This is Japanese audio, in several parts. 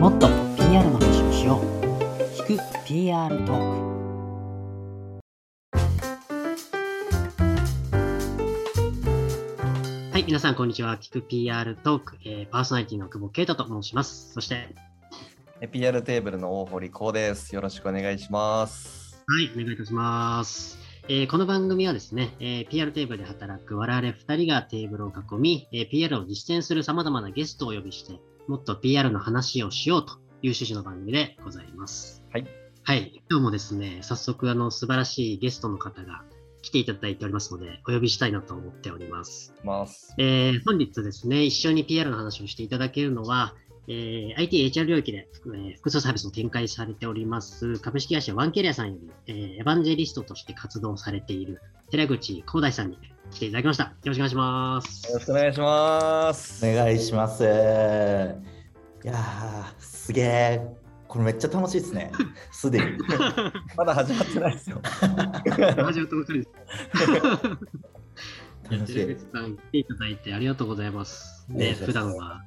もっと PR の話をしよう。聞く PR トークはい皆さんこんにちは。聞く PR トーク、えー、パーソナリティの久保啓太と申します。そして PR テーブルの大堀光です。よろしくお願いします。はいお願いいたします。えー、この番組はですね、えー、PR テーブルで働く我々2人がテーブルを囲み、えー、PR を実践する様々なゲストをお呼びして、もっと PR の話をしようという趣旨の番組でございます。はい。はい。今日もですね、早速、あの、素晴らしいゲストの方が来ていただいておりますので、お呼びしたいなと思っております。ますえー、本日ですね、一緒に PR の話をしていただけるのは、えー、IT、HR 領域で、えー、複数サービスを展開されております株式会社ワンキャリアさんより、えー、エヴァンジェリストとして活動されている寺口光大さんに来ていただきました。よろしくお願いします。よろしくお願いします。お願いします。いやすげえ。これめっちゃ楽しいですね。すでに。まだ始まってないですよ。始まったばかりです。寺口さん来ていただいてありがとうございます。ね、普段は。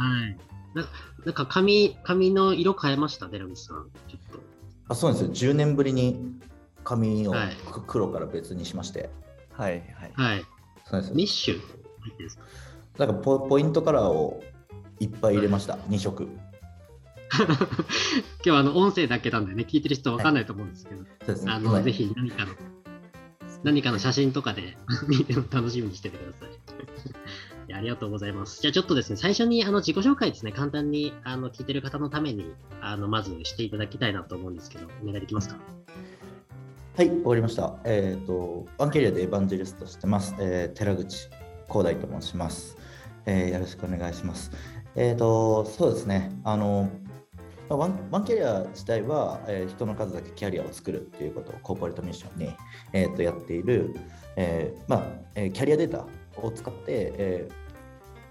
はい。ななんか髪、髪の色変えました、デラミスさん。ちょっと。あ、そうですよ。10年ぶりに髪を黒から別にしまして。はい、はい。はい。そうですメッシュなんかポポイントカラーをいっぱい入れました、はい、2色。今日はあの音声だけなんでね、聞いてる人わかんないと思うんですけど、はいね、あのぜひ何かの何かの写真とかで 見ても楽しみにしててください。ありがとうございます。じゃあちょっとですね、最初にあの自己紹介ですね、簡単にあの聞いてる方のために、あのまずしていただきたいなと思うんですけど、お願いできますか？はい、終わりました。えっ、ー、と、ワンキャリアでエヴァンジェリストしてます。えー、寺口光大と申します、えー。よろしくお願いします。えっ、ー、と、そうですね、あの、ワンワンキャリア自体は、えー、人の数だけキャリアを作るっていうことをコーポレートミッションに、えー、とやっている、えーまあえー、キャリアデータを使って、えー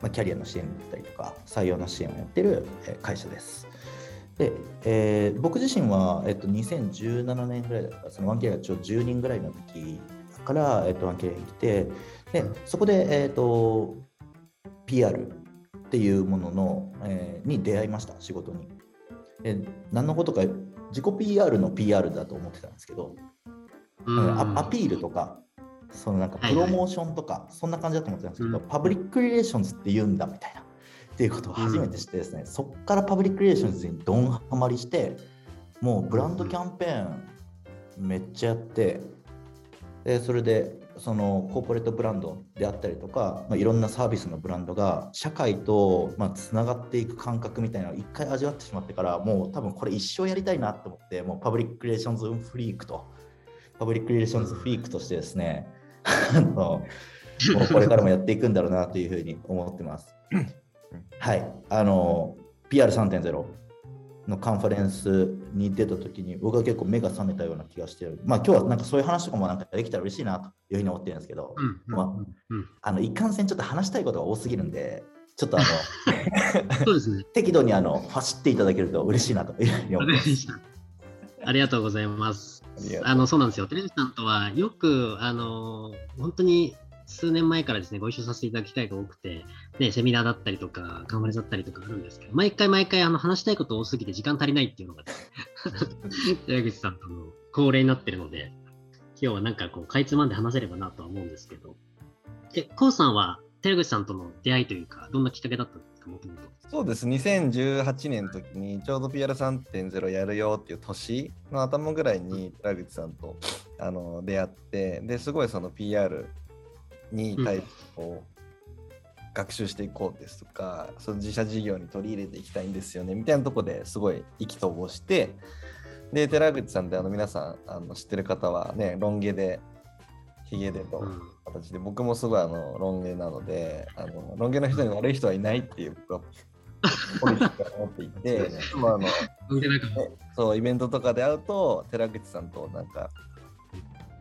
まあ、キャリアの支援だったりとか採用の支援をやっている会社です。で、えー、僕自身は、えっと、2017年ぐらいだったそのワンキャリアちょ10人ぐらいの時から、えっと、ワンキャリアに来てでそこで、えっと、PR っていうものの、えー、に出会いました仕事に。で何のことか自己 PR の PR だと思ってたんですけど、アピールとかそのなんかプロモーションとか、そんな感じだと思ってたんですけど、はいはい、パブリックリレーションズって言うんだみたいな。っていうことを初めて知ってですね、うん、そこからパブリックリレーションズにどんはまりしてもうブランドキャンペーンめっちゃやってでそれでそのコーポレートブランドであったりとか、まあ、いろんなサービスのブランドが社会とまあつながっていく感覚みたいなのを一回味わってしまってからもう多分これ一生やりたいなと思ってもうパブリックリレーションズフリークとパブリックリレーションズフリークとしてですねあのこれからもやっていくんだろうなというふうに思ってます。はい、あの PR3.0 のカンファレンスに出た時に僕は結構目が覚めたような気がしてる。まあ今日はなんかそういう話とかもなんかできたら嬉しいなというふうに思ってるんですけど、まあ、あの一貫性ちょっと話したいことが多すぎるんで、ちょっとあの そうです、ね、適度にあの走っていただけると嬉しいなというふうに思ってます。ありがとうございます。あのそうなんですよ。テレビさんとはよくあの本当に数年前からですね、ご一緒させていただく機会が多くて、ね、セミナーだったりとか、カンファレンスだったりとかあるんですけど、毎回毎回あの話したいこと多すぎて時間足りないっていうのが、寺口さんとの恒例になってるので、今日はなんかこう、かいつまんで話せればなとは思うんですけど、え、コウさんは寺口さんとの出会いというか、どんなきっかけだったんですか、もともと。そうです、2018年の時にちょうど PR3.0 やるよっていう年の頭ぐらいに寺口さんとあの出会って、ですごいその PR に対してこう、学習していこうですとか、その自社事業に取り入れていきたいんですよねみたいなとこですごい意気投合して、で、寺口さんってあの皆さんあの知ってる方はね、ロン毛で、ヒゲでと形で、うん、僕もすごいあのロン毛なので、あのロン毛の人に悪い人はいないっていう僕はポリシー思っていて、まああのそうイベントとかで会うと、寺口さんとなんか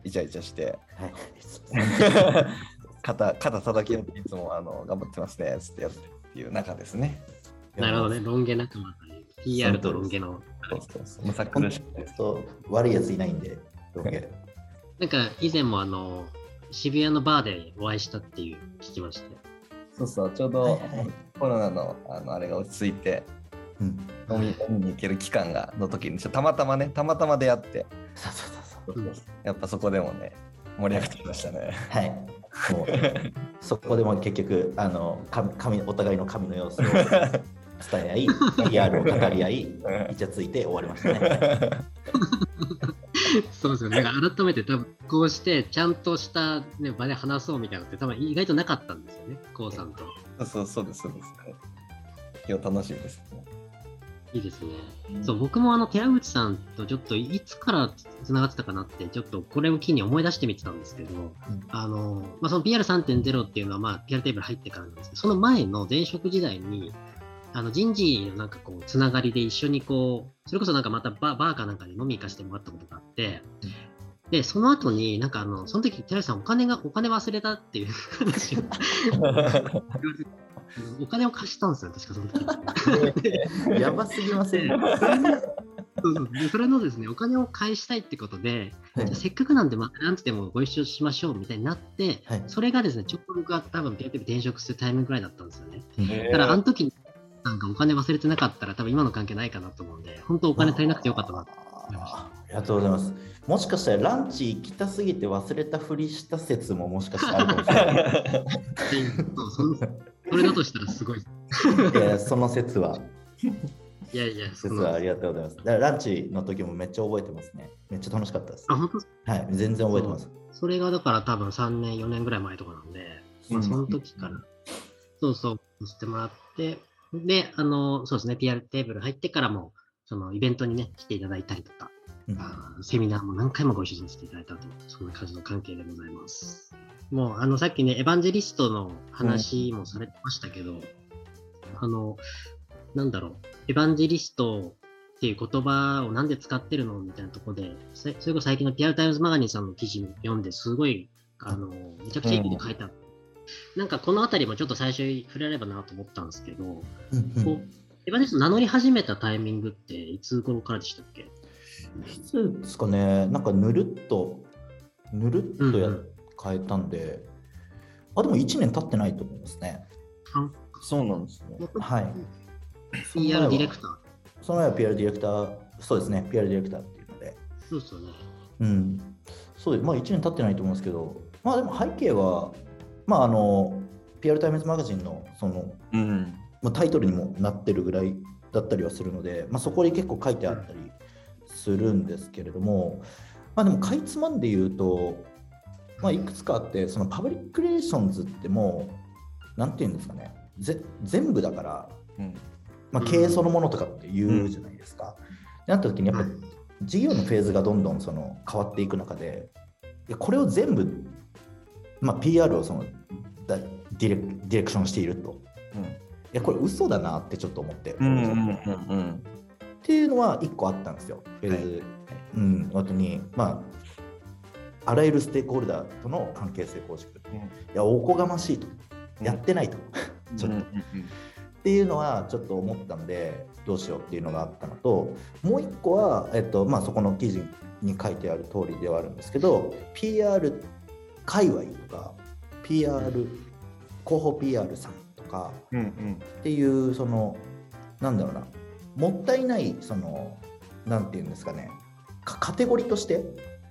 イチャイチャして、はい、肩肩叩き合っていつもあの頑張ってますねってやってっていう中ですね。なるほどね、ロン毛仲間。PR とロン毛の。そうそうそう。むさ苦しいと悪いやついないんで、ロン毛。なんか以前もあの渋谷のバーでお会いしたっていう聞きました。そうそう、ちょうどコロナのあのあれが落ち着いて、うん、飲み飲みに行ける期間がの時にたまたまねたまたま出会ってそうそうそうそう。うんやっぱそこでもね盛り上がってきましたね。はい。もうそこでも結局あの神神お互いの神の様子を伝え合い、PR を語り合い、イチャついて終わりましたね。そうですよね。改めて多分こうしてちゃんとした、ね、場で話そうみたいなのって多分意外となかったんですよね、こうさんと。そうそうですそうです。今日楽しいです。いいですね。そう、僕もあの寺口さんとちょっといつからつながってたかなって、ちょっとこれを機に思い出してみてたんですけど、あの、まあ、その PR3.0 っていうのは、まあ、PR テーブル入ってからなんですけど、その前の前職時代に、あの人事のなんかこう、つながりで一緒にこう、それこそなんかまたババーかなんかで飲み行かせてもらったことがあって、で、その後に、なんかあの、その時、寺内さん、お金が、お金忘れたっていう 話を お金を貸したんですよ、確かその時。やばすぎません？そうそうでそれのですね、お金を返したいってことで、はいじゃあせっかくなんで、まあ、なんつってもご一緒しましょうみたいになって、はいそれがですね、ちょっと僕が多分 PayPay 転職するタイミングぐらいだったんですよね。えだから、あの時になんかお金忘れてなかったら、多分今の関係ないかなと思うんで、本当お金足りなくてよかったなと思いました。ありがとうございます。もしかしたらランチ行きたすぎて忘れたふりした説ももしかしたらあるかもしれない。それだとしたらすごい。いやその説は、いやいや、そ説のはありがとうございます。だからランチの時もめっちゃ覚えてますね。めっちゃ楽しかったです。あ、本当？はい、全然覚えてます。それがだから多分3年、4年ぐらい前とかなんで、まあ、その時から、そうそう、してもらって、で、あの、そうですね、PR テーブル入ってからも、そのイベントにね、来ていただいたりとか、うんあーセミナーも何回もご一緒させていただいたとそんな感じの関係でございます。もう、あの、さっきね、エヴァンジェリストの話もされてましたけど、あの、なんだろう、エヴァンジェリストっていう言葉をなんで使ってるのみたいなところで、そそれこそ最近の PR タイムズマガジンさんの記事読んですごい、あの、めちゃくちゃいいこと書いてあって、なんかこのあたりもちょっと最初に触れられればなと思ったんですけど、うんうん。こうエヴァンジェリスト名乗り始めたタイミングっていつ頃からでしたっけ？いつですかね、なんかぬるっと、ぬるっとや、うんうん変えたんで、あ、でも1年経ってないと思いますね。そうなんですね。はい。PR ディレクター。その前は PR ディレクター、そうですね、PR ディレクターっていうので、そうですよね。うん、そうですまあ1年経ってないと思うんですけど、まあでも背景は、まああの、PR タイムズマガジンのその、うん。まあ、タイトルにもなってるぐらいだったりはするので、まあ、そこに結構書いてあったりするんですけれども、まあ、でもかいつまんで言うと、まあ、いくつかあって、そのパブリック・リレーションズってもう、なんていうんですかね、ぜ全部だから、うん。まあ、経営そのものとかって言うじゃないですか。でなった時にやっぱり事業のフェーズがどんどんその変わっていく中でこれを全部、まあ、PR をそのだディレクディレクションしているといやこれ嘘だなってちょっと思って、うん。うん。うん。っていうのは1個あったんですよ。フェーズ、うん。後にまああらゆるステークホルダーとの関係性構築、いやおこがましいと。やってないと、ちょっと。っていうのはちょっと思ったんでどうしようっていうのがあったのともう一個は、えっとまあ、そこの記事に書いてある通りではあるんですけど PR 界隈とか PR 広報 PR さんとかうん。うん。っていうそのなんだろうなもったいないそのなんていうんですかねかカテゴリーとして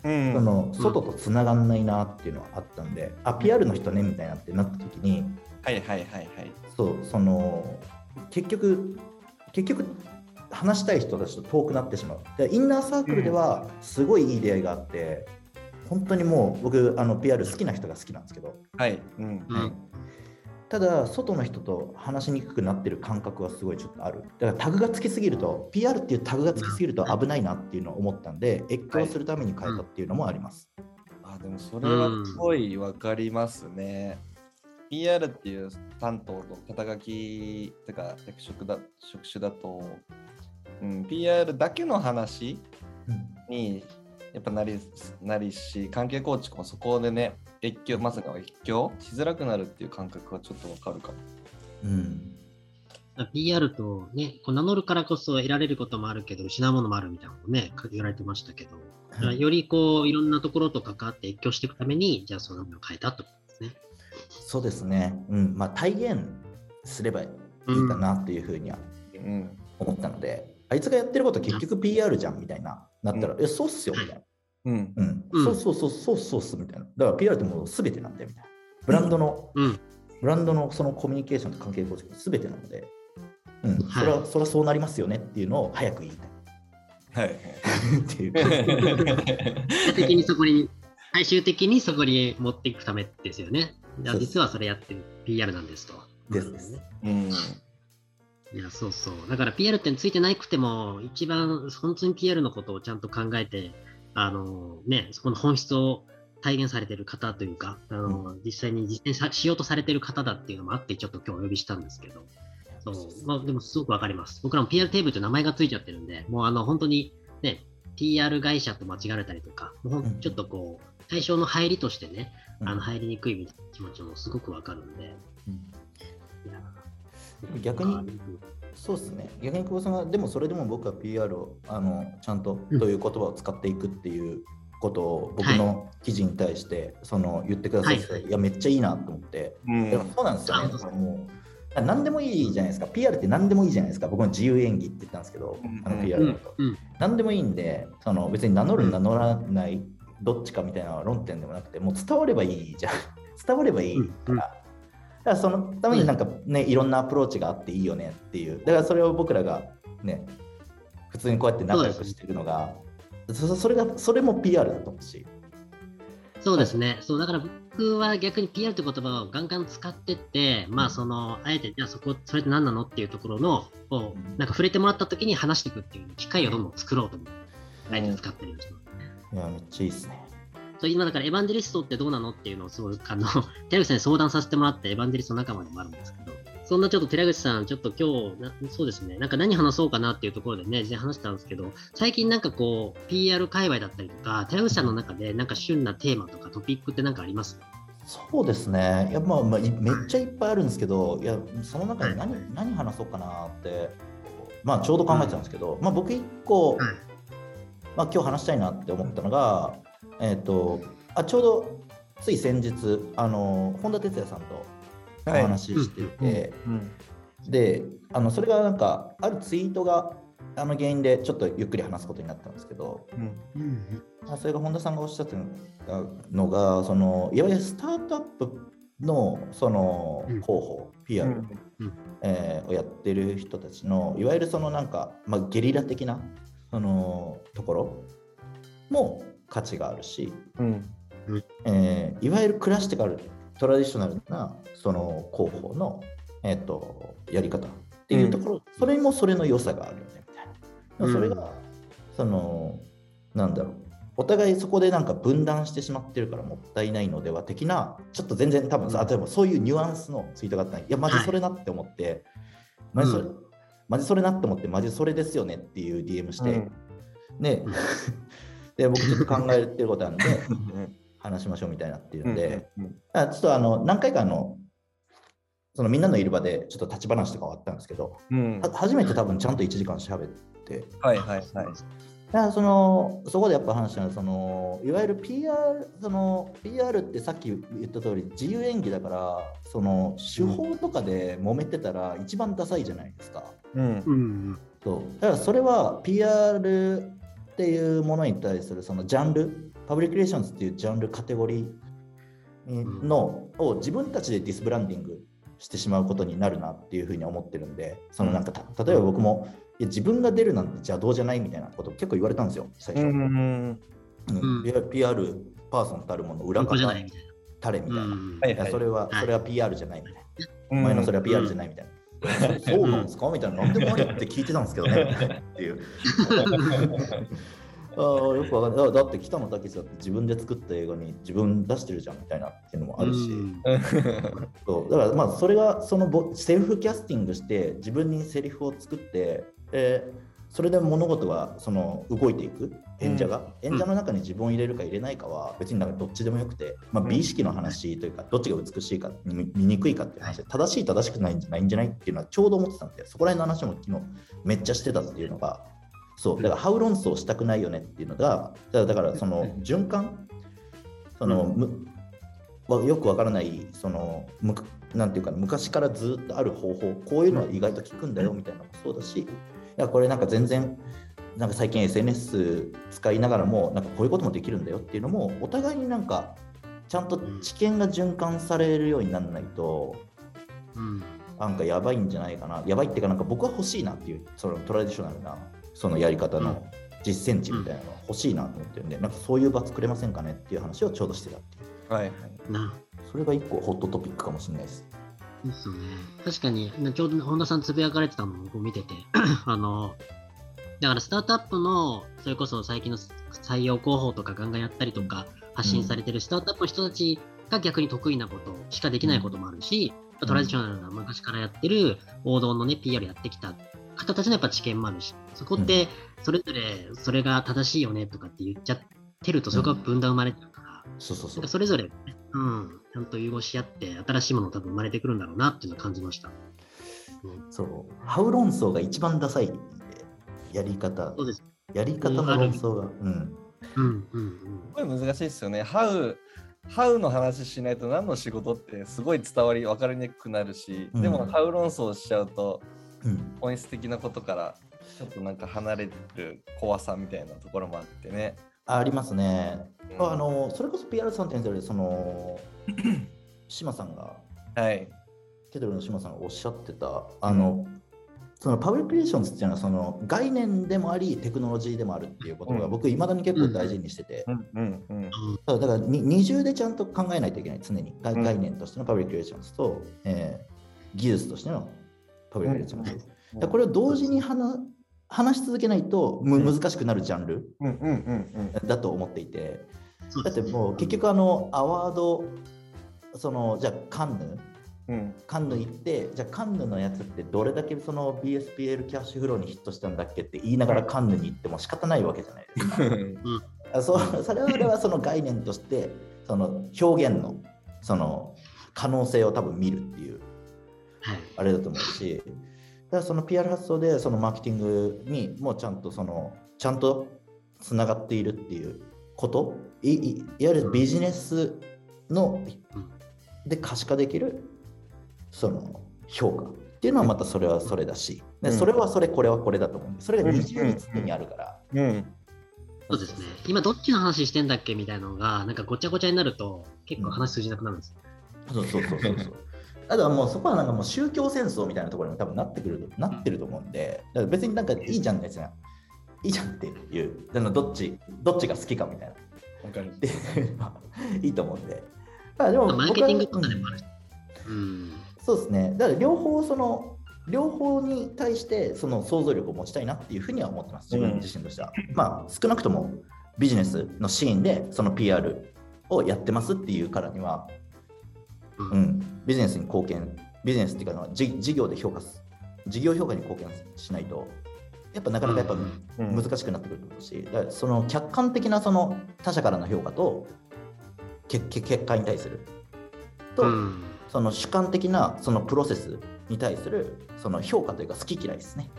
うん。その外とつながんないなっていうのはあったんで、あ PR の人ねみたいなってなった時にはいはいはいはい。そうその結局結局話したい人たちと遠くなってしまうでインナーサークルではすごいいい出会いがあって、本当にもう僕あの PR 好きな人が好きなんですけど、はい。うん。うんただ外の人と話しにくくなってる感覚はすごいちょっとある。だからタグがつきすぎると PR っていうタグがつきすぎると危ないなっていうのを思ったんで越境するために変えたっていうのもあります、あ、でもそれはすごいわかりますね。PR っていう担当の肩書きとか役職だ職種だと、うん、PR だけの話うん。にやっぱなりなりし関係構築もそこでね越境まさか越境？しづらくなるっていう感覚はちょっとわかるかも。うん、PR とね、こう名乗るからこそ得られることもあるけど、失うものもあるみたいなのもね、言われてましたけど、だからよりこう、いろんなところと関わって越境していくために、じゃあその名前を変えたってことですね。そうですね、うん。まあ、体現すればいいかなっていうふうにはうん。思ったので、あいつがやってること結局 PR じゃんみたいな、なったら、え、そうっすよみたいな。うん。うん、うんそうそうそうそうそうみたいな。だから PR ってもう全てなんだよみたいな。ブランドの、うん。ブランドのそのコミュニケーションと関係構築全てなので、うん、それは、はいそれはそうなりますよねっていうのを早く言いたいはい。っていう。最終的にそこに、最終的にそこに持っていくためですよね。実はそれやってる PR なんですと。ですです。うん。いや、そうそう。だから PR ってついてなくても、一番本当に PR のことをちゃんと考えて、あのね、そこの本質を体現されてる方というか、あの実際に実践さしようとされてる方だっていうのもあって、ちょっと今日お呼びしたんですけど、そうまあ、でもすごくわかります。僕らも PR テーブルという名前がついちゃってるんで、もうあの本当にね、PR 会社と間違われたりとか、もうちょっとこう、対象の入りとしてね、うん。あの入りにくい気持ちもすごくわかるんで、うん。逆にそうですね。逆に久保さんが、でもそれでも僕は PR をあのちゃんとという言葉を使っていくっていうことを僕の記事に対して、その言ってくださってて、はいい、や、めっちゃいいなと思って、うんでもそうなんですよね。あもう何でもいいじゃないですか。PR って何でもいいじゃないですか。僕も自由演技って言ったんですけど、あのうん PR うのこと。んうん何でもいいんで、その別に名乗る、うん名乗らない、どっちかみたいな論点でもなくて、もう伝わればいいじゃん。伝わればいいから。うんうんだからそのためになんかね、いろんなアプローチがあっていいよねっていう。だからそれを僕らがね、普通にこうやって仲良くしてるのが、そそれが、それも PR だと思うし。そうですね。そう、だから僕は逆に PR って言葉をガンガン使ってって、まあその、あえて、じゃあそこ、それって何なのっていうところの、こうんう、なんか触れてもらった時に話していくっていう機会をどんどん作ろうと思う。あえて使ってるんですよ。いや、めっちゃいいですね。そう今だからエヴァンジェリストってどうなのっていうのをすごいあの 寺口さんに相談させてもらってエヴァンジェリスト仲間でもあるんですけどそんなちょっと寺口さんちょっと今日なそうですね。なんか何話そうかなっていうところでね事前話したんですけど最近なんかこう PR 界隈だったりとか寺口さんの中でなんか旬なテーマとかトピックってなんかあります？そうですね。いや、まあ、まあ、いめっちゃいっぱいあるんですけど、いや、その中で何,、はい。何話そうかなって、まあ、ちょうど考えてたんですけど、まあ、僕一個、はい。まあ、今日話したいなって思ったのが、えっ、と、あ、ちょうどつい先日、あの、本田哲也さんとおはい話ししてて、うん。で、あの、それがなんか、あるツイートが、あの原因でちょっとゆっくり話すことになったんですけど、うん。まあそれが本田さんがおっしゃってたのが、そのいわゆるスタートアップのそのうん広報、PR、えーをやってる人たちの、いわゆるそのなんか、まあ、ゲリラ的なそのところも価値があるし、うん。えーいわゆるクラシティカル、トラディショナルなその広報の、えー、とやり方っていうところ、それもそれの良さがあるよねみたいな。でもそれが、うんそのなんだろう。お互いそこでなんか分断してしまってるからもったいないのでは的なちょっと全然多分さ例えばそういうニュアンスのツイートがあったらいやマジそれなって思って、マジそれ、うん。マジそれなって思ってマジそれですよねっていう DM して、うん。でうん で僕ちょっと考えてることあるんでうん 話しましょうみたいなっていうんで、うんあちょっとあの何回かあのそのみんなのいる場でちょっと立ち話とかはあったんですけど、うん。は初めて多分ちゃんと1時間喋って、はいはいはい。だからそのそこでやっぱ話したのはそのいわゆる PR その PR ってさっき言った通り自由演技だからその手法とかで揉めてたら一番ダサいじゃないですか。うん。うんそう。だからそれは PR っていうものに対するそのジャンルパブリックリレーションズっていうジャンルカテゴリーの、を自分たちでディスブランディングしてしまうことになるなっていうふうに思ってるんでそのなんかた例えば僕もいや自分が出るなんて邪道じゃないみたいなこと結構言われたんですよ最初。うんうんうん。いや PR パーソンたるもの裏方ないみたいな。いいやそれは、はい。それは PR じゃないみたいな。うん。お前のそれは PR じゃないみたいな。そうなんですか？みたいな。なんでもありって聞いてたんですけどね。っていう。ああよくわかんない。だだって北野武だって自分で作った映画に自分出してるじゃんみたいなっていうのもあるし。うんそうだからまあそれがそのボセルフキャスティングして自分にセリフを作って、えーそれで物事がその動いていく演者が、演者の中に自分を入れるか入れないかは別になんかどっちでもよくて、まあ、美意識の話というかどっちが美しいか見見にくいかっていう話で正しい正しくないんじゃないんじゃないっていうのはちょうど思ってたんでそこら辺の話も昨日めっちゃしてたっていうのがそうだからハウ論争したくないよねっていうのがだからだからその循環？その、むわよくわからないそのなんていうかな昔からずっとある方法こういうのは意外と効くんだよみたいなのもそうだしやこれなんか全然なんか最近 SNS 使いながらもなんかこういうこともできるんだよっていうのもお互いになんかちゃんと知見が循環されるようにならないと、うん、なんかやばいんじゃないかな。やばいっていうかなんか僕は欲しいなっていうそのトラディショナルなそのやり方の実践値みたいなのが欲しいなと思ってるんで、なんかそういう場作れませんかねっていう話をちょうどしてたっていう。はい、はい、それが一個ホットトピックかもしれないです。ですよね。確かに、ちょうど本田さんつぶやかれてたのを見てて、あの、だからスタートアップの、それこそ最近の採用広報とかガンガンやったりとか、発信されてるスタートアップの人たちが逆に得意なことしかできないこともあるし、うん、トラディショナルな昔からやってる王道のね、PR やってきた方たちのやっぱ知見もあるし、そこってそれぞれそれが正しいよねとかって言っちゃってると、そこが分断生まれてるから、そうそうそう。それぞれ、うん、ちゃんと融合し合って、新しいもの多分生まれてくるんだろうなっていうのを感じました。うん、そう、ハウ論争が一番ダサいやり方。そうですやり方の論争が。うん。うんうんうん。すごい難しいですよね。ハウハウの話しないと何の仕事ってすごい伝わり分かりにくくなるし、でもハウ論争しちゃうと、本質的なことからちょっとなんか離れる怖さみたいなところもあってね。ありますね。うん、あのそれこそ PR3.0 でその 島さんが、はい、ケトルの島さんがおっしゃってたあの、うん、そのパブリックリレーションズっていうのはその概念でもありテクノロジーでもあるっていうことが僕いまだに結構大事にしてて、だから二重でちゃんと考えないといけない常に。概念としてのパブリックリレーションズと、えー、技術としてのパブリックリレーションズ、これを同時に話話し続けないとむ難しくなるジャンルだと思っていて、だってもう結局あのアワードそのじゃあカンヌ、うん、カンヌ行ってじゃあカンヌのやつってどれだけその BSPL キャッシュフローにヒットしたんだっけって言いながらカンヌに行っても仕方ないわけじゃないですか。うん、そそれはその概念としてその表現のその可能性を多分見るっていう、あれだと思うしだからその PR 発想でそのマーケティングにもうちゃんとそのちゃんとつながっているっていうこといいわゆるビジネスので可視化できるその評価っていうのはまたそれはそれだし、でそれはそれこれはこれだと思うんでそれが二重に常にあるから、うん、そうですね今どっちの話してんだっけみたいなのがなんかごちゃごちゃになると結構話通じなくなるんです、そうそうそうそうそう あとはもうそこはなんかもう宗教戦争みたいなところにも多分なってくるなってると思うんで、だから別になんかいいじゃんですね。いいじゃんっていう、どっち、どっちが好きかみたいな。わかる。いいと思うんで。まあでもマーケティングとかでもある。うん、そうですね。だから両方その両方に対してその想像力を持ちたいなっていうふうには思ってます、自分自身としては。うん、まあ少なくともビジネスのシーンでその PR をやってますっていうからには、うん、うん、ビジネスに貢献、ビジネスっていうか事業で評価す、事業評価に貢献しないと、やっぱなかなかやっぱ難しくなってくると思うし、だからその客観的なその他者からの評価と結結果に対すると、その主観的なそのプロセスに対するその評価というか好き嫌いですね。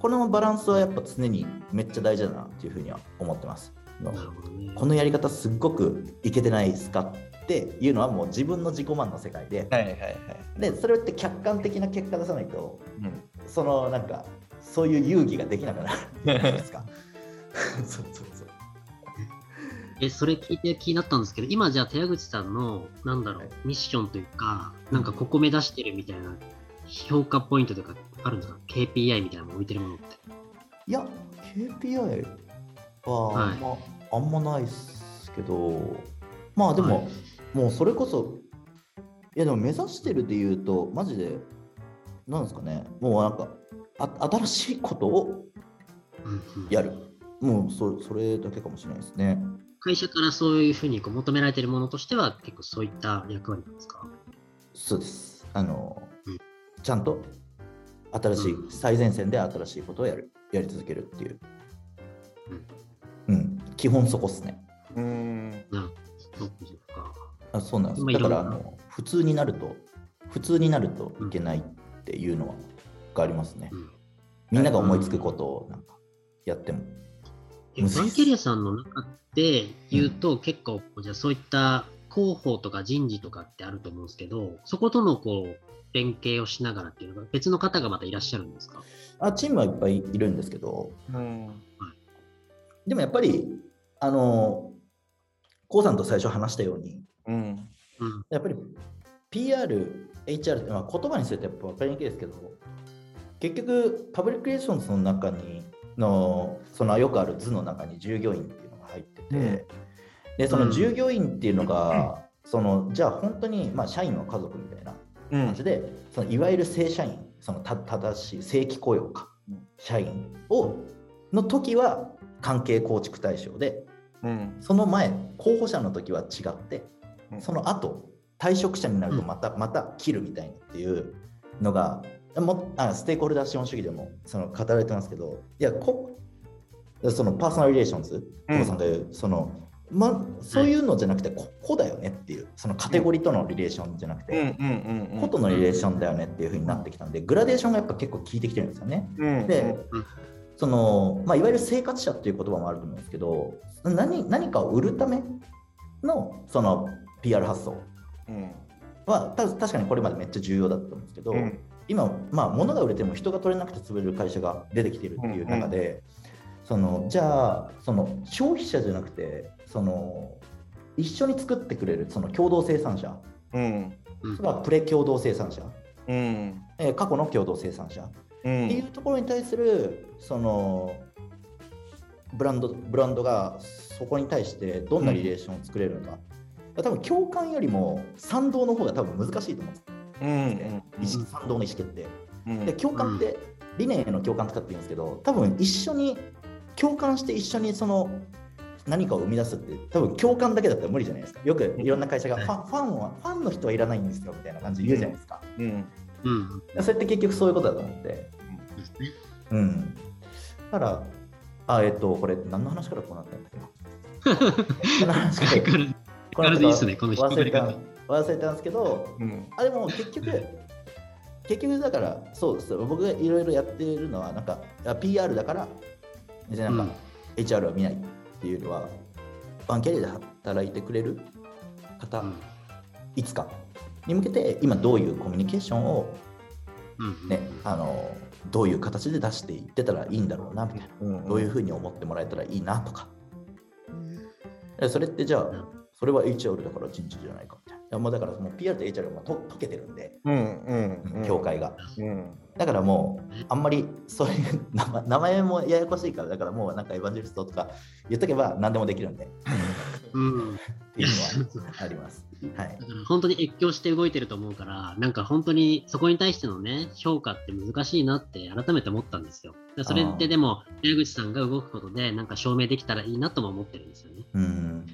このバランスはやっぱ常にめっちゃ大事だなっていうふうには思ってます。このやり方すっごくいけてないですかっていうのはもう自分の自己満の世界で、はいはいはい、でそれって客観的な結果出さないと、うん、そのなんかそういう遊戯ができなくなるじゃないですか。そ う そうそう。え、それ聞いて気になったんですけど、今じゃあ寺口さんの、なんだろう、ミッションというか、なんかここ目指してるみたいな評価ポイントとかあるんですか ?KPI みたいなの置いてるものって。いや、KPI は、はい、まあ、あんまないっすけど、まあでも、はい、もうそれこそ、いやでも目指してるで言うと、マジで、なんですかね、もうなんか、あ新しいことをやる。もうそそれだけかもしれないですね。会社からそういうふうにこう求められているものとしては結構そういった役割なんですか？そうです。あの、うん、ちゃんと新しい、うん、最前線で新しいことをやる、やり続けるっていう。うん。うん、基本そこっすね。うん。なそうか。あそうなんです。だからあの普通になると、普通になるといけないっていうのはがありますね。うん、みんなが思いつくことをなんかやっても。バンケリアさんの中で言うと、結構、じゃそういった広報とか人事とかってあると思うんですけど、そことのこう連携をしながらっていうのが別の方がまたいらっしゃるんですか？あチームはいっぱいいるんですけど、うん。でもやっぱり、あの、コウさんと最初話したように、うん。うん。やっぱり PR、HR、まあ、言葉にするとやっぱ分かりにくいですけど、結局、パブリックリレーションズの中にの、そのよくある図の中に従業員っていうのが入ってて、うん。で、その従業員っていうのが、そのじゃあ本当に、まあ、社員の家族みたいなうん。感じ。で、そのいわゆる正社員、そのた正しい正規雇用かうん、社員をの時は関係構築対象で、うん。その前、候補者の時は違って、うん。その後退職者になるとうん。また、また切るみたいなっていうのが、もあステークホルダー資本主義でもその語られてますけど、いや、こそのパーソナルリレーションズ、うんさんが言う、その、ま、そういうのじゃなくて、ここだよねっていう、そのカテゴリーとのリレーションじゃなくうん。て。個とのリレーションだよねっていうふうになってきたんで、グラデーションがやっぱ結構効いてきてるんですよね。うん。でうん、そのまあ、いわゆる生活者っていう言葉もあると思うんですけど何何かを売るためのその PR 発想うん。はた確かにこれまでめっちゃ重要だったんですけど、うん。今、まあ、物が売れても人が取れなくて潰れる会社が出てきているっていう中で、そのじゃあその消費者じゃなくてその一緒に作ってくれるその共同生産者。うん。うんそれはプレ共同生産者、うん。えー過去の共同生産者。う。っていうんところに対するそのブランドブランドがそこに対してどんなリレーションを作れるのか、多分共感よりも賛同の方が多分難しいと思うんですうん。意識賛同の意思決定うん。で共感って理念への共感とかって言うんですけど多分一緒に共感して一緒にその何かを生み出すって多分共感だけだったら無理じゃないですかよくいろんな会社がファンファンはファンの人はいらないんですよみたいな感じで言うじゃないですか、うん。うん。それって結局そういうことだと思って。うん。だから、あ、えっ、と、これ、何の話からこうなったんだっけ何 の話からこうなったか力でいいっすねこの引っ。忘れたんですけど、うん。あ、でも結局、結局だから、そうです。僕がいろいろやっているのは、なんか、あ PR だから、じゃあなんか、HR は見ないっていうのは、ワンキャリアで働いてくれる方、うんいつかに向けて、今どういうコミュニケーションをうんね、あの、どういう形で出していってたらいいんだろうな、みたいな。うん。どういうふうに思ってもらえたらいいなとか。えそれってじゃあ、それは HR だから人事じゃないかみたいな。もうだからもう PR と HR がもうと溶けてるんで、うん。うん。うん。境界が。うん。だからもう、あんまりそういう名前名前もややこしいから、だからもうなんかエヴァンジェリストとか言っとけば何でもできるんで、うん。っていうのはあります。はいだ。から本当に越境して動いてると思うから、なんか本当にそこに対してのね、評価って難しいなって改めて思ったんですよ。それってでも、矢口さんが動くことで、なんか証明できたらいいなとも思ってるんですよね。うん。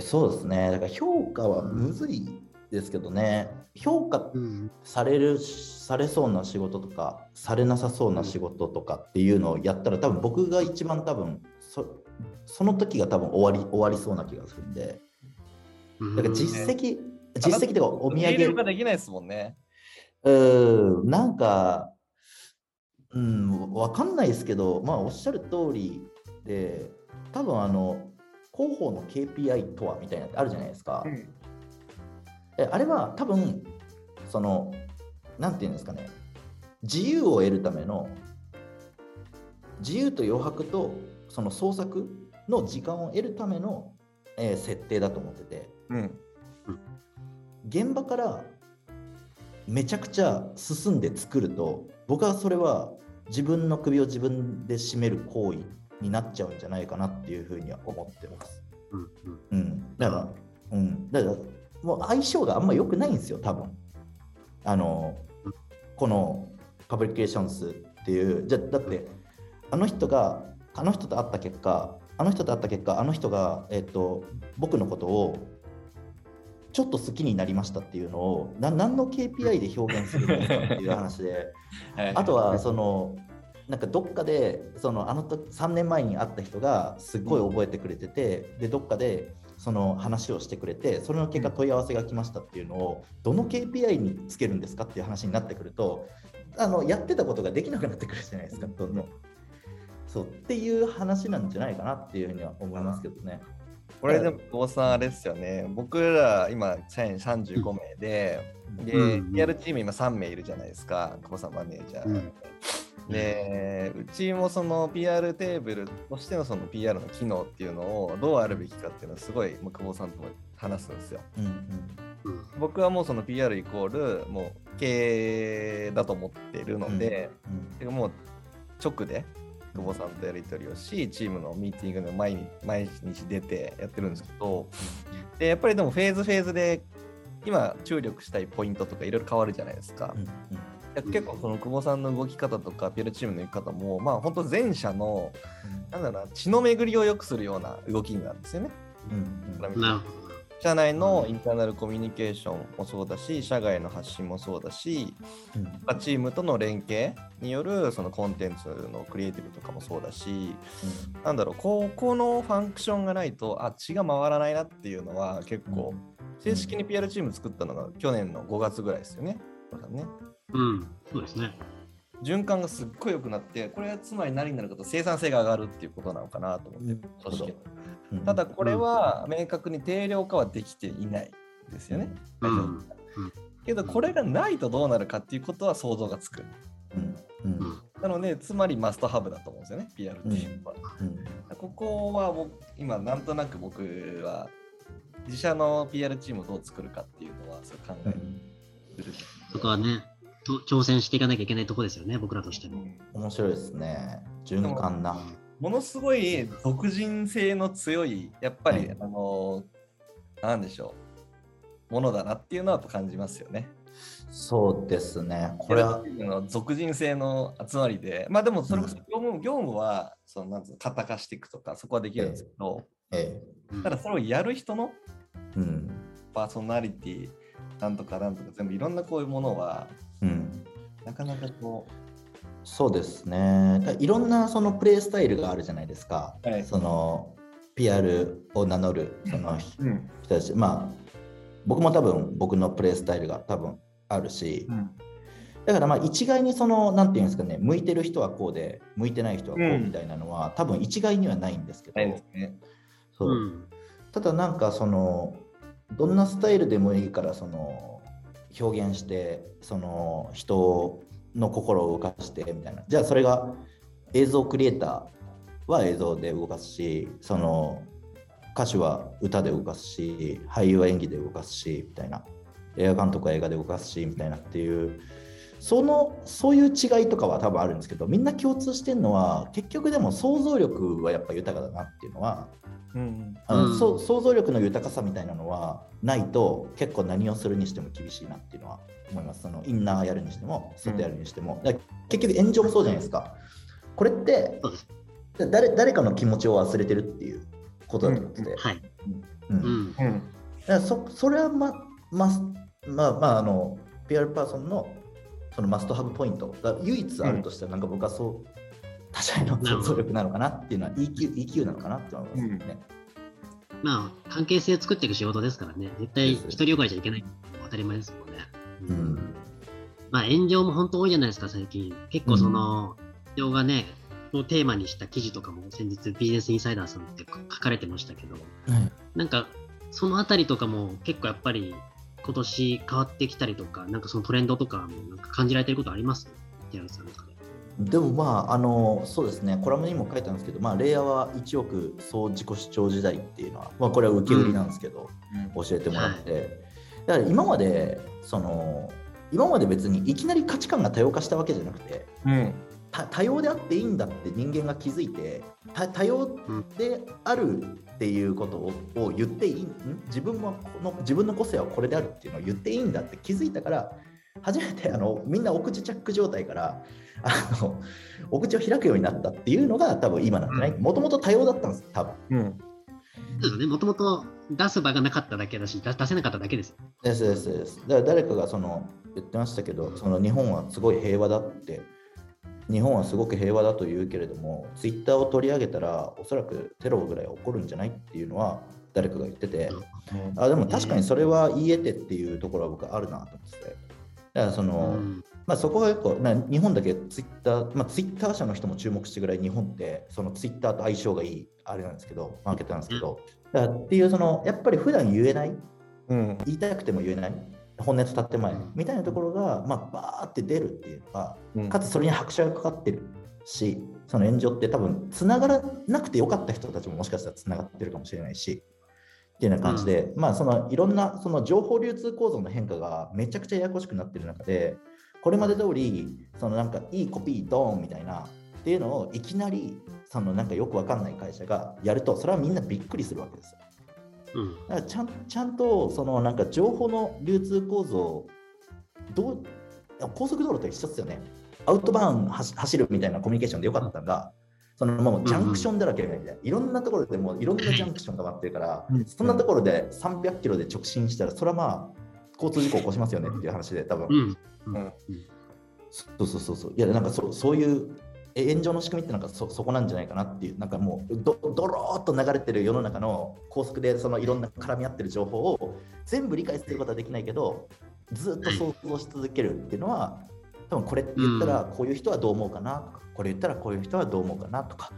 そうですね。だから評価はむずいですけどね、評価うん。されるされそうな仕事とかされなさそうな仕事とかっていうのをやったら多分僕が一番多分そその時が多分終わり終わりそうな気がするんでだから実績、実績とかお土産ができないですもんね。うーんなんかうんわかんないですけどまあおっしゃる通りで多分あの広報の KPI とはみたいなのってあるじゃないですか。うんえあれは多分そのなんていうんですかね自由を得るための自由と余白とその創作の時間を得るための、えー設定だと思っててうん。現場からめちゃくちゃ進んで作ると僕はそれは自分の首を自分で絞める行為になっちゃうんじゃないかなっていうふうには思ってます。うんうん。うん、だから、うん、だからもう相性があんま良くないんですよ、多分。あのこのパブリックリレーションズっていう、じゃだって、あの人が、あの人と会った結果、あの人と会った結果、あの人が、えっと、僕のことをちょっと好きになりましたっていうのを、な何の KPI で表現するんですかっていう話で、あとはそのなんかどっかでそのあのと3年前に会った人がすっごい覚えてくれてて、でどっかでその話をしてくれてそれの結果問い合わせが来ましたっていうのをどの KPI につけるんですかっていう話になってくるとあのやってたことができなくなってくるじゃないですかどんどん。そうっていう話なんじゃないかなっていうふうには思いますけどね。これでも、久保さんあれですよね。僕ら今、社員35名で、で、うん PR チーム今3名いるじゃないですか。久保さんマネージャー。うんで、うちもその PR テーブルとしてのその PR の機能っていうのをどうあるべきかっていうのはすごい久保さんとも話すんですよ。うんうん。うん僕はもうその PR イコールもう経営だと思ってるので、てかもう直で久保さんとやり取りをし、チームのミーティングの毎日毎日出てやってるんですけど、でやっぱりでもフェーズフェーズで今注力したいポイントとかいろいろ変わるじゃないですか。うん。うん。いや結構その久保さんの動き方とか PR チームの動き方もまあ本当前者のなんだろうな血の巡りを良くするような動きになるんですよね。うんうん。なるほ社内のインターナルコミュニケーションもそうだし、社外の発信もそうだし、うん。まあチームとの連携によるそのコンテンツのクリエイティブとかもそうだし、なんだろう、ここのファンクションがないと、あ、血が回らないなっていうのは結構、正式に PR チーム作ったのが去年の5月ぐらいですよね。だからねど。うん、そうですね。循環がすっごい良くなって、これはつまり何になるかと生産性が上がるっていうことなのかなと思って、うん組織のうんただこれは明確に定量化はできていないですよね。うん大丈夫けどこれがないとどうなるかっていうことは想像がつく。うんうんうんなのでつまりマストハブだと思うんですよね、PR っていうのは。うんここは僕今なんとなく僕は自社の PR チームをどう作るかっていうのはそう考えてる。そこはね、と挑戦していかなきゃいけないところですよね、僕らとしても。面白いですね。循環な。ものすごい独人性の強いやっぱり、はいあのなんでしょうものだなっていうのは感じますよね。そうですね。これはの属人性の集まりで、まあでもそれこそ業務,、業務はそのなんつうの型化していくとかそこはできるんですけど、えうんただそれをやる人のえ、うん、パーソナリティなんとかなんとか全部いろんなこういうものはうん。なかなかこそうですね。だいろんなそのプレイスタイルがあるじゃないですか。はい。その PR を名乗るそのう、うん。人たち、まあ僕も多分僕のプレイスタイルが多分あるし、だからまあ一概にそのなんていうんですかね、向いてる人はこうで向いてない人はこうみたいなのは、多分一概にはないんですけど、ないですね。そう。うん。ただなんかそのどんなスタイルでもいいからその表現してその人の心を動かしてみたいな。じゃあそれが映像クリエイターは映像で動かすしその歌手は歌で動かすし俳優は演技で動かすしみたいな。映画監督は映画で動かすしみたいなっていうそのそういう違いとかは多分あるんですけどみんな共通してるのは結局でも想像力はやっぱ豊かだなっていうのはうんあのうんそう想像力の豊かさみたいなのはないと結構何をするにしても厳しいなっていうのは思います。そのインナーやるにしても外やるにしても、だから結局炎上もそうじゃないですか。これって。誰誰かの気持ちを忘れてるっていうことだと思ってて、はい。うんうん。うんだからそそれはまままあまああの PR パーソンのそのマストハブポイントが唯一あるとしたら、なんか僕はそう他者への想像力なのかなっていうのは EQ, EQ なのかなって思いますね。まあ、関係性を作っていく仕事ですからね。絶対です独りよがりじゃいけない当たり前ですもんね。うんまあ、炎上も本当多いじゃないですか、最近。結構その、炎上がね、をテーマにした記事とかも先日ビジネスインサイダーさんって書かれてましたけど、はいなんか、そのあたりとかも結構やっぱり今年変わってきたりとか、なんかそのトレンドとかもなんか感じられてることあります？ティラさんの中で。でもまああのそうですね。コラムにも書いたんですけど、まあ、レイヤーは1億総自己主張時代っていうのは、まあ、これは受け売りなんですけど、教えてもらって、だから今までその今まで別にいきなり価値観が多様化したわけじゃなくてうん。た多様であっていいんだって人間が気づいてた多様であるっていうことをを言っていいん自分もこの自分の個性はこれであるっていうのを言っていいんだって気づいたから初めてあのみんなお口チャック状態からあのお口を開くようになったっていうのが多分今なんじゃない？もともと多様だったんです多分。うん。そうですね、もともと出す場がなかっただけだし、出出せなかっただけです。よ。ですですです。だから誰かがその言ってましたけどその日本はすごい平和だって日本はすごく平和だと言うけれどもツイッターを取り上げたらおそらくテロぐらい起こるんじゃないっていうのは誰かが言ってて。あでも確かにそれは言えてっていうところは僕はあるなと思ってて。だからその、うん。まあ、そこが結構な日本だけツイッター、まあ、ツイッター社の人も注目してぐらい日本ってそのツイッターと相性がいいあれなんですけどマーケットなんですけど。だっていうそのやっぱり普段言えないうん。言いたくても言えない本音と建前みたいなところが、まあ、バーって出るっていうのが、かつそれに拍車がかかってるし、その炎上って多分、つながらなくてよかった人たちももしかしたらつながってるかもしれないし、っていうような感じで、うん、まあ、そのいろんなその情報流通構造の変化がめちゃくちゃややこしくなってる中で、これまで通り、そのなんかいいコピードーンみたいなっていうのをいきなり、そのなんかよくわかんない会社がやると、それはみんなびっくりするわけですよ。うん、だからちゃんちゃんとそのなんか情報の流通構造どう高速道路と一緒ですよね。アウトバーン走るみたいなコミュニケーションでよかったのが、そのもうジャンクションだらけみたいな、いろんなところでもういろんなジャンクションが待ってるから、そんなところで300キロで直進したら、それはまあ、交通事故起こしますよねっていう話で、多分、うん。うん、そうそうそうそう、いや、なんかそそういう炎上の仕組みってなんかそそこなんじゃないかなっていう、なんかもうどどろーっと流れてる世の中の高速でそのいろんな絡み合ってる情報を全部理解することはできないけど、ずっと想像し続けるっていうのは、多分これ言ったらこういう人はどう思うかなとか、これ言ったらこういう人はどう思うかなとか、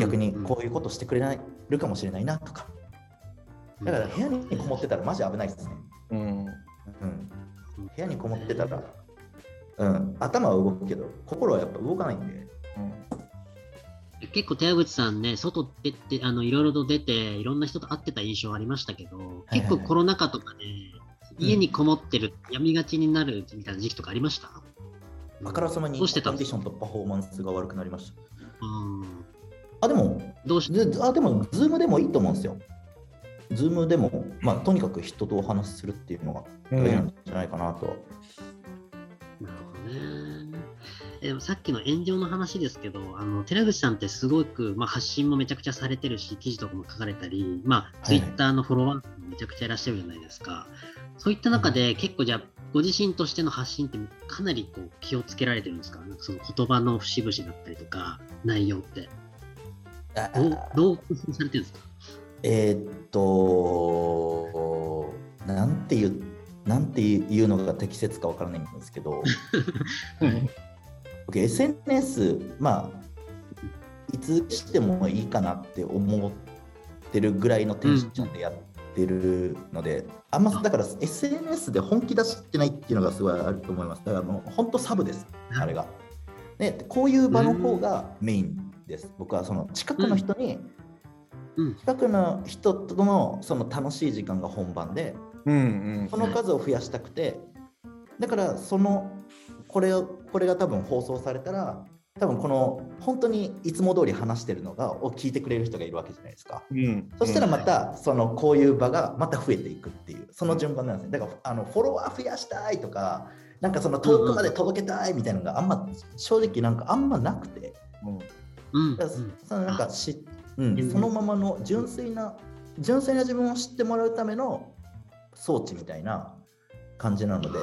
逆にこういうことしてくれないるかもしれないなとか。だから部屋にこもってたらマジ危ないですね。うん。うん、部屋にこもってたら、うん、頭は動くけど、心はやっぱ動かないんで。うん、結構手口さんね、外出て、あのいろいろと出て、いろんな人と会ってた印象ありましたけど、結構コロナ禍とかで、家にこもってる、やみがちになるみたいな時期とかありました？あからさまにコンディションとパフォーマンスが悪くなりました。うんあでも、どうしあでも、ズームでもいいと思うんですよ。ズームでも、まあ、とにかく人とお話しするっていうのが大事なんじゃないかなと。ね。でもさっきの炎上の話ですけど、あの寺口さんってすごく、まあ、発信もめちゃくちゃされてるし、記事とかも書かれたり、まあ、ツイッターのフォロワーもめちゃくちゃいらっしゃるじゃないですか。そういった中で、結構じゃあ、ご自身としての発信ってかなりこう気をつけられてるんですか？なんかその言葉の節々だったりとか、内容って。どう工夫されてるんですか？えー、っと、なんていう、なんていうのが適切かわからないんですけど、僕 SNS、まあ、いつしてもいいかなって思ってるぐらいのテンションでやってるので、うん、あんまだから SNS で本気出してないっていうのがすごいあると思います。だからもう本当サブです、あれが。で、こういう場の方がメインです。僕はその近くの人に、うん、近くの人とのその楽しい時間が本番で、うんうん、その数を増やしたくて、だからそのこれをこれが多分放送されたら多分この本当にいつも通り話してるのがを聞いてくれる人がいるわけじゃないですか、うん、そしたらまたそのこういう場がまた増えていくっていうその順番なんですね。だからあのフォロワー増やしたいとかなんかその遠くまで届けたいみたいなのがあんま正直なんかあんまなくて、うん、そのなんかし、うん、そのままの純粋な純粋な自分を知ってもらうための装置みたいな感じなので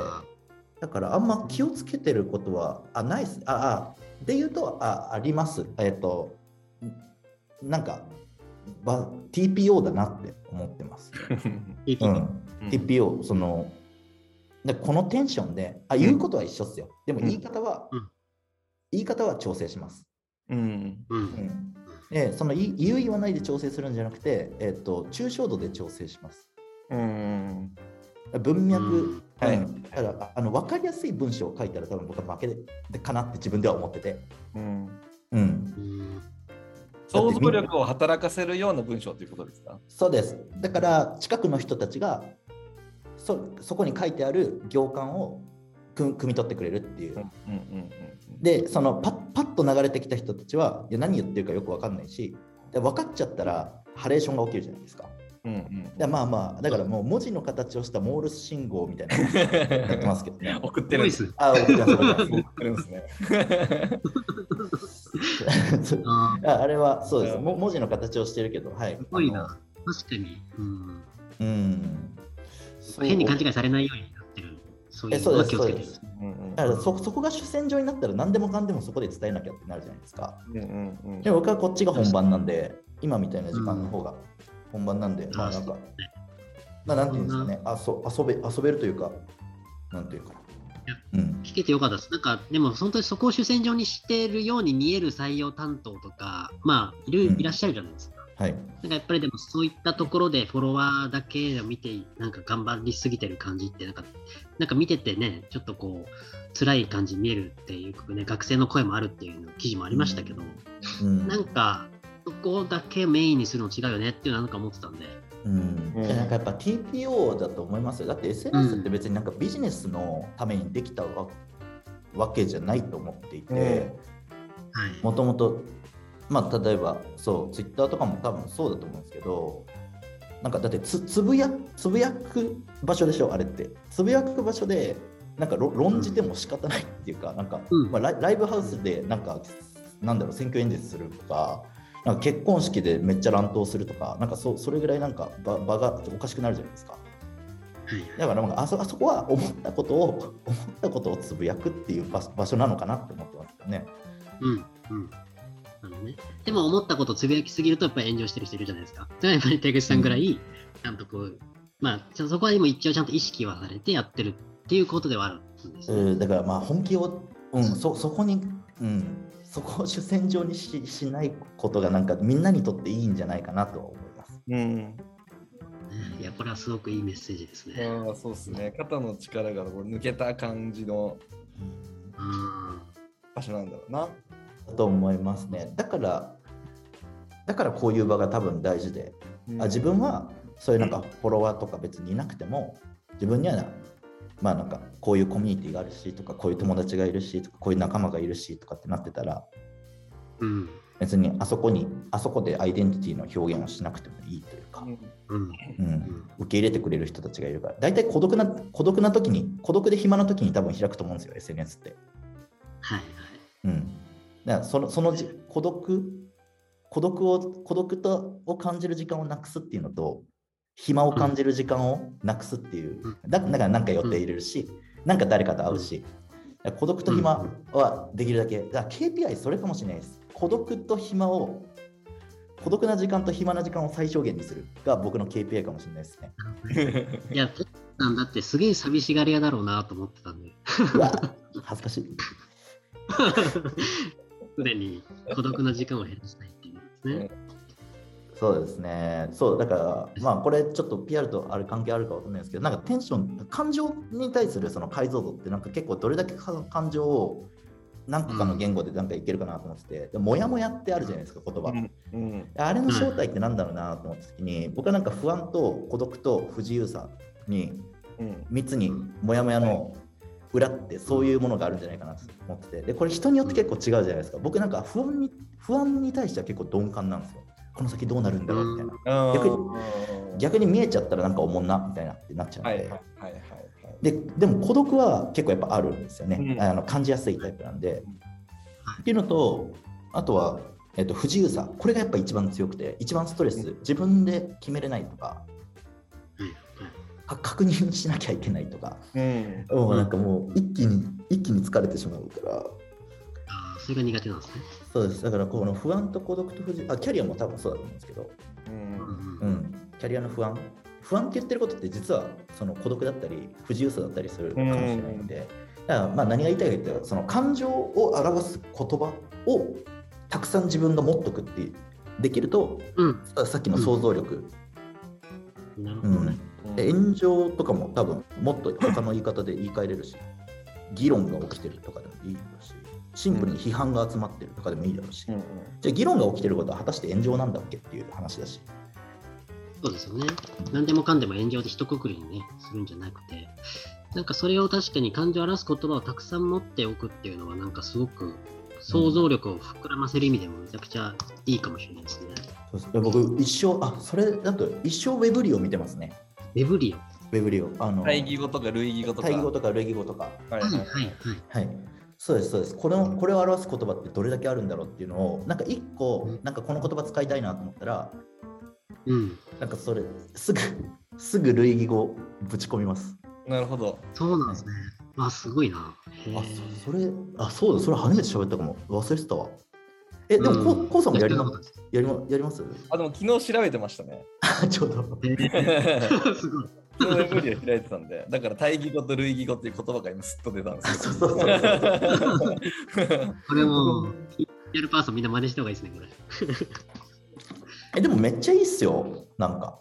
だからあんま気をつけてることはあないっす。ああで言うとああります。えっ、ー、となんか TPO だなって思ってます。うん、TPO そのでこのテンションであ言うことは一緒っすよ。でも言い方は、うん、言い方は調整します。うん、うん、でその言う言わないで調整するんじゃなくて、えーと、抽象度で調整します。うん文脈、はい、だからあの分かりやすい文章を書いたら多分僕は負けでかなって自分では思ってて。うん、うん、想像力を働かせるような文章ということですか？そうです。だから近くの人たちがそそこに書いてある行間を汲み取ってくれるっていう。でそのパッパッと流れてきた人たちはいや何言ってるかよく分かんないしで分かっちゃったらハレーションが起きるじゃないですか。うんうん、でまあまあだからもう文字の形をしたモールス信号みたいな やってますけどね。送ってるんです。あ送ってます。送ってるんですね。ああれはそうです。文字の形をしてるけど、はい。すごいな。確かに。うん。うん変に勘違いされないようになってる。そういうのは気をつけてる。だからそそこが主戦場になったら何でもかんでもそこで伝えなきゃってなるじゃないですか。うんうんうん、で僕はこっちが本番なんで、今みたいな時間の方が本番なんで、うん、まあなんか、まあなんていうんですかね、あそ遊べ遊べるというか、なんていうか。うん、聞けてよかったです。なんか、でも本当にそこを主戦場にしているように見える採用担当とか、まあいる、いらっしゃるじゃないですか。はい。なんかやっぱりでもそういったところでフォロワーだけを見て、なんか頑張りすぎてる感じって、なんか、なんか見ててね、ちょっとこう、辛い感じに見えるっていう、ね、学生の声もあるっていう記事もありましたけど、うんなんか、そこだけメインにするの違うよねっていうのはなんか思ってたんで、うん、なんかやっぱ TPO だと思いますよ。だって SNS って別になんかビジネスのためにできたわ,、わけじゃないと思っていて、はい。もともと、まあ、例えばそう、Twitter とかも多分そうだと思うんですけど、なんかだってつつぶやつぶやく場所でしょ、あれって。つぶやく場所で、なんかろ論じても仕方ないっていうか、なんか、うん。まあ、ライライブハウスでなんか、なんだろう、選挙演説するとか、なんか結婚式でめっちゃ乱闘するとか、なんかそそれぐらいなんか場場がおかしくなるじゃないですか。はいだからなんかあそあそこは思ったことを 思ったことをつぶやくっていう場場所なのかなって思ってますよね。うん、うん。あのね、でも思ったことをつぶやきすぎるとやっぱり炎上してる人いるじゃないですか。それはやっぱり手口さんぐらい、ちゃんとこう、まあ、ちょそこはでも一応ちゃんと意識はされてやってるっていうことではあるんですね。うんだからまあ本気を、うん、そそこに、うん、そこを主戦場にししないことがなんかみんなにとっていいんじゃないかなとは思います。うん。いや、これはすごくいいメッセージですね。ああ、そうですね。肩の力がこう抜けた感じのうん。場所なんだろうな。だと思いますね。だからだからこういう場が多分大事で、うんあ自分はそういうなんかフォロワーとか別にいなくても自分にはまあなんかこういうコミュニティがあるしとかこういう友達がいるしとかこういう仲間がいるしとかってなってたらうん。別にあそこにあそこでアイデンティティの表現をしなくてもいいというか、うんうん。うん、受け入れてくれる人たちがいるから大体孤独な孤独な時に孤独で暇な時に多分開くと思うんですよ SNS って。はいはい。うん、だからそのそのじ孤独孤独を孤独とを感じる時間をなくすっていうのと暇を感じる時間をなくすっていう、うん。だだから何か予定入れるし、なんか誰かと会うし、孤独と暇はできるだけ。だから KPI それかもしれないです。孤独と暇を孤独な時間と暇な時間を最小限にするが僕の KPI かもしれないですね。いや、ペッさんだってすげえ寂しがり屋だろうなと思ってたんで、恥ずかしい。すでに孤独な時間を減らしたいっていうんですね。そうですね。そう、だから、まあ、これちょっと PR とある関係あるかわかんないですけど、なんかテンション、感情に対するその解像度って、なんか結構どれだけか感情を何個かの言語でなんかいけるかなと思ってて、でもやもやってあるじゃないですか、言葉。うん。うんあれの正体って何だろうなと思った時に、僕はなんか不安と孤独と不自由さにうん。3つにもやもやの裏ってそういうものがあるんじゃないかなと思ってて。でこれ人によって結構違うじゃないですか。僕なんか不安に不安に対しては結構鈍感なんですよこの先どうなるんだろうみたいな。逆に逆に見えちゃったらなんかおもんなみたいなってなっちゃうんで、はいはいはいはいはい。ででも孤独は結構やっぱあるんですよね、うん。あの感じやすいタイプなんで、はい。っていうのとあとは、えっと、不自由さ。これがやっぱ一番強くて一番ストレス。自分で決めれないとか。はいはい。か確認しなきゃいけないとか。うん。もうなんかもう一気に一気に疲れてしまうからそれが苦手なんですね。そうです。だからこの不安と孤独と不自由あキャリアも多分そうだと思うんですけど、うん。うん。うん、キャリアの不安。不安って言ってることって実はその孤独だったり不自由さだったりするかもしれないので、だからまあ何が言いたいかというとその感情を表す言葉をたくさん自分が持っとくっていうできるとうん。ささっきの想像力、なるほど。ね。うん。で炎上とかも多分もっと他の言い方で言い換えれるし議論が起きてるとかでもいいしシンプルに批判が集まってるとかでもいいだろうし、うんじゃあ議論が起きてることは果たして炎上なんだっけっていう話だしそうですよね。何でもかんでも炎上で一括りにね、するんじゃなくて、なんかそれを確かに感情を表す言葉をたくさん持っておくっていうのは、なんかすごく想像力を膨らませる意味でもめちゃくちゃいいかもしれないですね。そうです僕一生あそれだと一生ウェブリを見てますねウェブリオ。ウェブリをあの対義語とか類義語とか。対義語とか類義語とかはいはいはい。はいそうですそうですこれをこれを表す言葉ってどれだけあるんだろうっていうのをなんか一個なんかこの言葉使いたいなと思ったらうん。なんかそれすぐ すぐ類義語ぶち込みますなるほど。そうなんですね。あ、すごいな。あそそれあそうだそれ初めて喋ったかも忘れてたわえでもこうこうさんもやりまやりまやります？あ、でも昨日調べてましたね。ちょうど すごい。昨日ウェブリを開いてたんで、だから対義語と類義語っていう言葉が今すっと出たんですそうそうそう。これも、やるパーソンみんな真似した方がいいですね、これ。えでもめっちゃいいっすよ、なんか。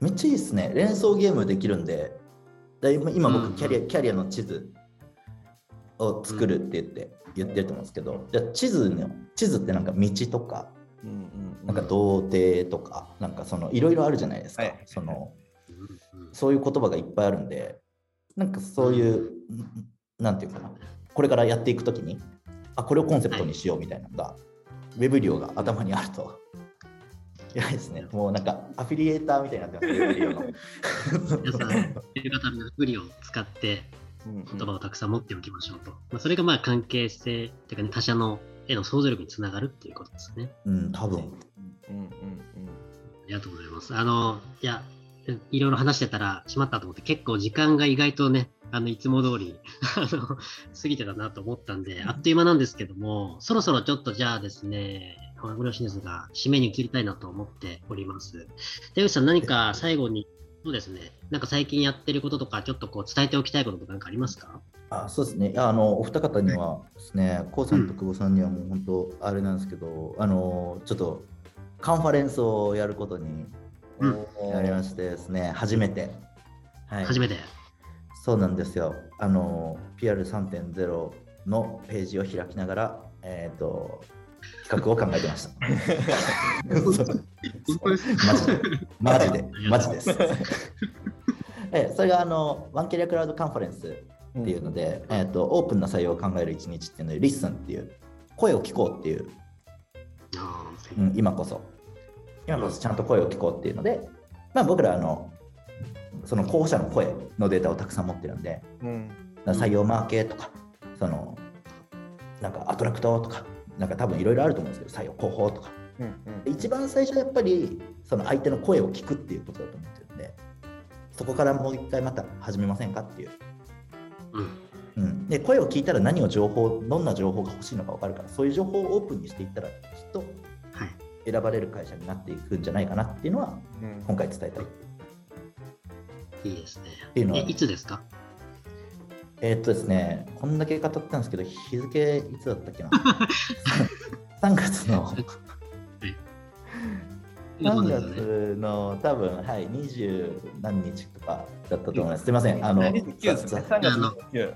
めっちゃいいっすね。連想ゲームできるんで、だ今今僕キャリア、キャリアの地図を作るって言って、言ってると思うんですけど、じゃあ地図の、地図ってなんか道とか、うんうんなんか童貞とか、なんかそのいろいろあるじゃないですか。はいそのうんうんそういう言葉がいっぱいあるんで、なんかそういう、なんていうかな、これからやっていくときに、あ、これをコンセプトにしようみたいなのが、ウェブ量が頭にあると、やばいですね。もうなんかアフィリエーターみたいになってます、ウェブ量の。皆さん、いう方のアプリを使ってうん言葉をたくさん持っておきましょうと。まあ、それがまあ関係性っていうか、ね、他者のへの想像力につながるっていうことですね。うん、多分。うんうんありがとうございます。あの、いや、いろいろ話してたらしまったと思って、結構時間が意外とね、あの、いつも通り、あの、過ぎてたなと思ったんで、あっという間なんですけども、そろそろちょっとじゃあですね、ご両親ですが、締めに切りたいなと思っております。出口さん、何か最後に、そうですね、なんか最近やってることとか、ちょっとこう伝えておきたいこととか何かありますか？あそうですね。あのお二方にはですね、こうさんと久保さんにはもう本当あれなんですけど、あのちょっとカンファレンスをやることにうんなりましてですね、初めて。はい、初めて。そうなんですよ。あの PR3.0 のページを開きながら、えっ、と企画を考えてました。マジで、マジで、マジです。えそれがあのワンキャリアクラウドカンファレンスっていうので、えー、とオープンな採用を考える一日っていうので、リッスンっていう、声を聞こうっていう、あうん、今こそ、今こそちゃんと声を聞こうっていうので、まあ、僕らあの、その候補者の声のデータをたくさん持ってるんで、うん採用マーケとか、そのなんかアトラクトとか、なんか多分いろいろあると思うんですけど、採用広報とか。うん一番最初はやっぱりその相手の声を聞くっていうことだと思ってるんで、そこからもう一回また始めませんかっていう。うん。うん、で声を聞いたら何を情報、どんな情報が欲しいのか分かるから、そういう情報をオープンにしていったら、きっとはい。選ばれる会社になっていくんじゃないかなっていうのは、うん今回伝えたい。いいですね。ていうのはえ、いつですか？えーっとですね、こんだけ語ったんですけど、日付いつだったっけな ?3 月の、3今そうですよね。月の多分、はい、20何日とかだったと思います。すみません、あの、29ですね。3月29。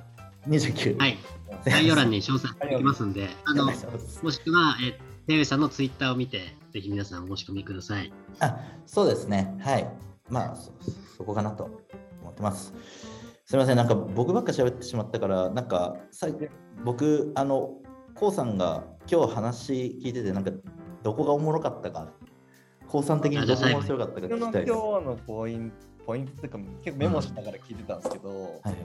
29。はい。概要欄に詳細貼っておきますんで、あの、もしくは、え、手上さんのツイッターを見て、ぜひ皆さんお申し込みください。あそうですね、はい。まあそ、そこかなと思ってます。すみません、なんか僕ばっか喋ってしまったから、なんかさい僕、あの、こうさんが今日話聞いてて、なんかどこがおもろかったか、こうさん的にどこが面白かったか聞きたいです。はのポイント、ポイントっていうか、結構メモしながら聞いてたんですけど、いはい、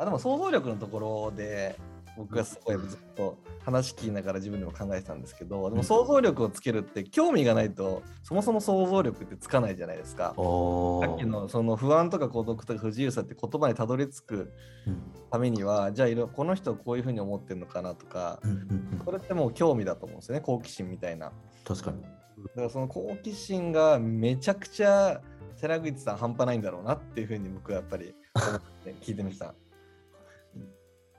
あでも想像力のところで、僕がすごいずっと話聞きながら自分でも考えてたんですけど、でも想像力をつけるって興味がないと、そもそも想像力ってつかないじゃないですか。おさっきのその不安とか孤独とか不自由さって言葉にたどり着くうんためには、じゃあいろこの人はこういうふうに思ってるのかなとか、うんうんうんそれってもう興味だと思うんですよね、好奇心みたいな。確かに。だからその好奇心がめちゃくちゃ寺口さん半端ないんだろうなっていうふうに僕はやっぱり聞いてました。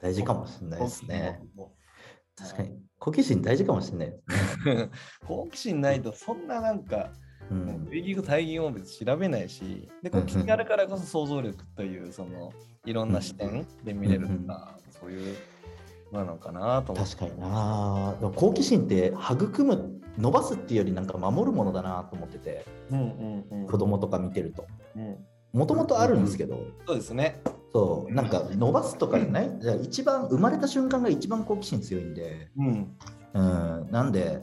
大事かもしれないですね。も確かに。好奇心大事かもしれないですね。う 好奇心ないとそんななんか、うん類義語対義語も別に調べないし、で、好奇心があるからこそ想像力という、そのいろんな視点で見れるとか、そういうのなのかなと思って。確かになでも好奇心って育む伸ばすっていうよりなんか守るものだなと思っててうんうんうん子供とか見てるとうんもともとあるんですけど、そうですね。そうなんか伸ばすとかじゃない？じゃあ一番生まれた瞬間が一番好奇心強いんで、うん。うん、なんで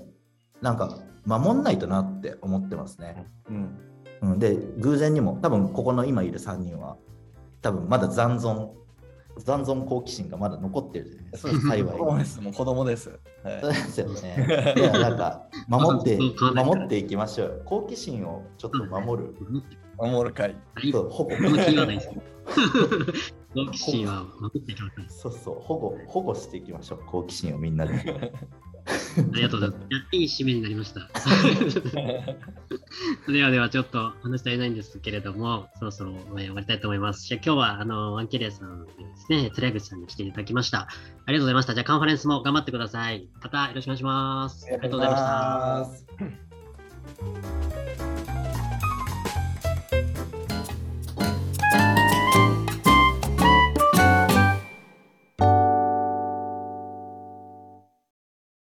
なんか守んないとなって思ってますね、うん。うん、で偶然にも多分ここの今いる3人は多分まだ残存残存好奇心がまだ残ってるじゃないですそうです。か幸い子供です。もう子供です。はいそうですよね。いや、なんか、守って、守っていきましょう。好奇心をちょっと守る。守る会。はい、そう、保護。このキーワードです。好奇心は守ってください。そうそう、保護、保護していきましょう。好奇心をみんなで。りがとうございます。いい締めになりました。ではではちょっと話し足りないんですけれども、そろそろ終わりたいと思います。じゃ今日はあのワンキリアさんですね、寺口さんに来ていただきました。ありがとうございました。じゃあカンファレンスも頑張ってください。またよろしくお願いします。ありがとうございました。